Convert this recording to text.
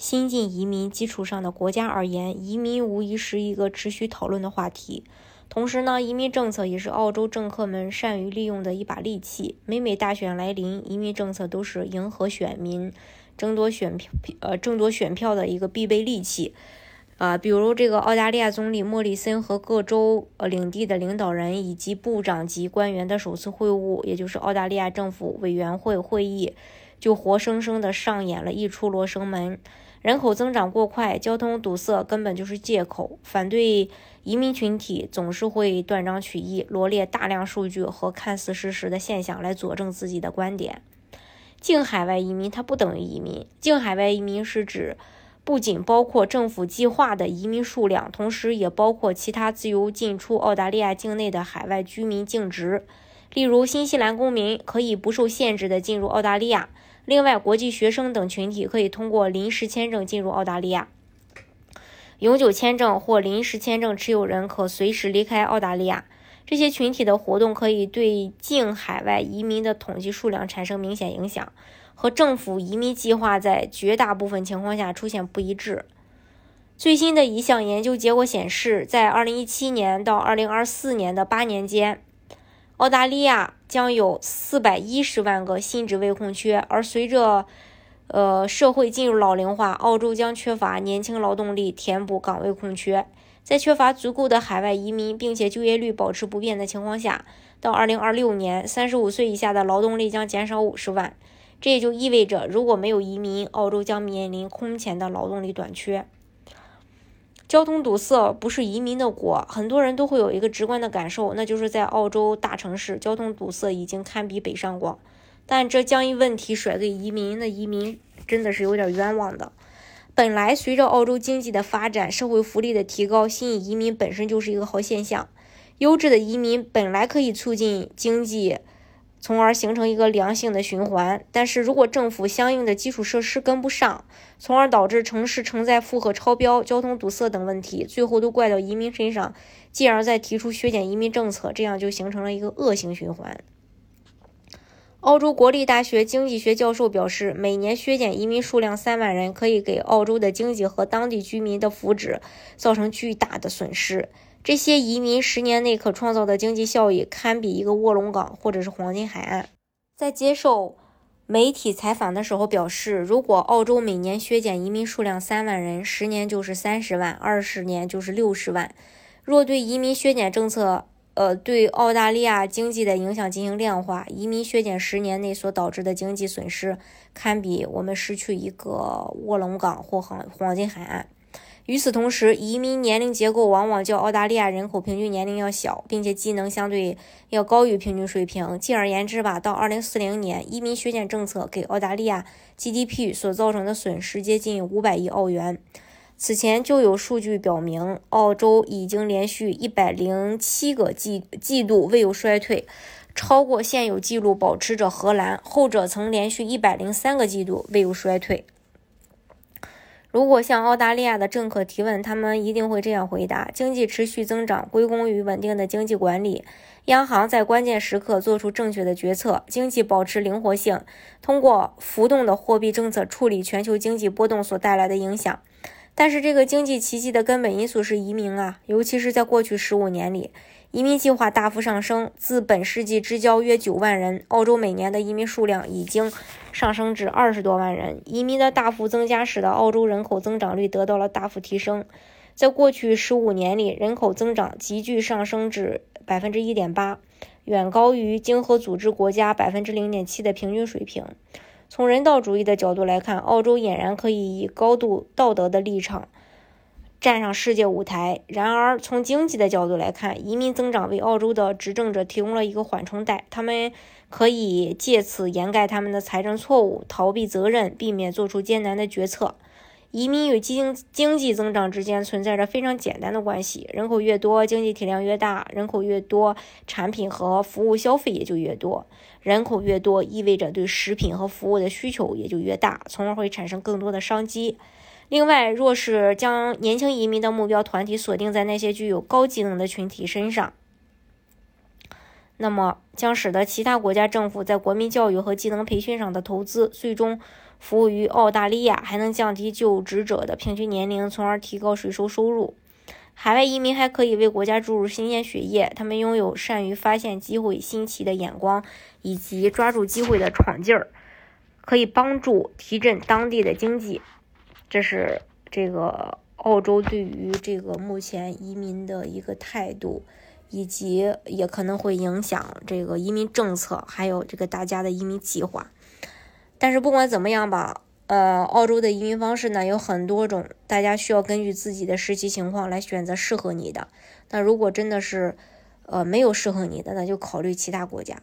新进移民基础上的国家而言，移民无疑是一个持续讨论的话题。同时呢，移民政策也是澳洲政客们善于利用的一把利器。每每大选来临，移民政策都是迎合选民、争夺选票、呃争夺选票的一个必备利器。啊，比如这个澳大利亚总理莫里森和各州呃领地的领导人以及部长级官员的首次会晤，也就是澳大利亚政府委员会会议，就活生生的上演了一出罗生门。人口增长过快，交通堵塞根本就是借口。反对移民群体总是会断章取义，罗列大量数据和看似事实的现象来佐证自己的观点。净海外移民它不等于移民，净海外移民是指不仅包括政府计划的移民数量，同时也包括其他自由进出澳大利亚境内的海外居民净值。例如，新西兰公民可以不受限制地进入澳大利亚。另外，国际学生等群体可以通过临时签证进入澳大利亚。永久签证或临时签证持有人可随时离开澳大利亚。这些群体的活动可以对净海外移民的统计数量产生明显影响，和政府移民计划在绝大部分情况下出现不一致。最新的一项研究结果显示，在2017年到2024年的八年间。澳大利亚将有四百一十万个新职位空缺，而随着呃社会进入老龄化，澳洲将缺乏年轻劳动力填补岗位空缺。在缺乏足够的海外移民，并且就业率保持不变的情况下，到二零二六年，三十五岁以下的劳动力将减少五十万。这也就意味着，如果没有移民，澳洲将面临空前的劳动力短缺。交通堵塞不是移民的国，很多人都会有一个直观的感受，那就是在澳洲大城市，交通堵塞已经堪比北上广。但这将一问题甩给移民，那移民真的是有点冤枉的。本来随着澳洲经济的发展，社会福利的提高，吸引移民本身就是一个好现象。优质的移民本来可以促进经济。从而形成一个良性的循环。但是如果政府相应的基础设施跟不上，从而导致城市承载负荷超标、交通堵塞等问题，最后都怪到移民身上，继而再提出削减移民政策，这样就形成了一个恶性循环。澳洲国立大学经济学教授表示，每年削减移民数量三万人，可以给澳洲的经济和当地居民的福祉造成巨大的损失。这些移民十年内可创造的经济效益，堪比一个卧龙岗或者是黄金海岸。在接受媒体采访的时候表示，如果澳洲每年削减移民数量三万人，十年就是三十万，二十年就是六十万。若对移民削减政策，呃，对澳大利亚经济的影响进行量化，移民削减十年内所导致的经济损失，堪比我们失去一个卧龙岗或黄黄金海岸。与此同时，移民年龄结构往往较澳大利亚人口平均年龄要小，并且技能相对要高于平均水平。进而言之吧，到二零四零年，移民削减政策给澳大利亚 GDP 所造成的损失接近五百亿澳元。此前就有数据表明，澳洲已经连续一百零七个季季度未有衰退，超过现有纪录保持者荷兰，后者曾连续一百零三个季度未有衰退。如果向澳大利亚的政客提问，他们一定会这样回答：经济持续增长归功于稳定的经济管理，央行在关键时刻做出正确的决策，经济保持灵活性，通过浮动的货币政策处理全球经济波动所带来的影响。但是，这个经济奇迹的根本因素是移民啊，尤其是在过去十五年里。移民计划大幅上升，自本世纪之交约九万人，澳洲每年的移民数量已经上升至二十多万人。移民的大幅增加使得澳洲人口增长率得到了大幅提升，在过去十五年里，人口增长急剧上升至百分之一点八，远高于经合组织国家百分之零点七的平均水平。从人道主义的角度来看，澳洲俨然可以以高度道德的立场。站上世界舞台。然而，从经济的角度来看，移民增长为澳洲的执政者提供了一个缓冲带，他们可以借此掩盖他们的财政错误，逃避责任，避免做出艰难的决策。移民与经经济增长之间存在着非常简单的关系，人口越多，经济体量越大，人口越多，产品和服务消费也就越多，人口越多意味着对食品和服务的需求也就越大，从而会产生更多的商机。另外，若是将年轻移民的目标团体锁定在那些具有高技能的群体身上，那么将使得其他国家政府在国民教育和技能培训上的投资最终。服务于澳大利亚，还能降低就职者的平均年龄，从而提高税收收入。海外移民还可以为国家注入新鲜血液，他们拥有善于发现机会、新奇的眼光以及抓住机会的闯劲儿，可以帮助提振当地的经济。这是这个澳洲对于这个目前移民的一个态度，以及也可能会影响这个移民政策，还有这个大家的移民计划。但是不管怎么样吧，呃，澳洲的移民方式呢有很多种，大家需要根据自己的实际情况来选择适合你的。那如果真的是，呃，没有适合你的，那就考虑其他国家。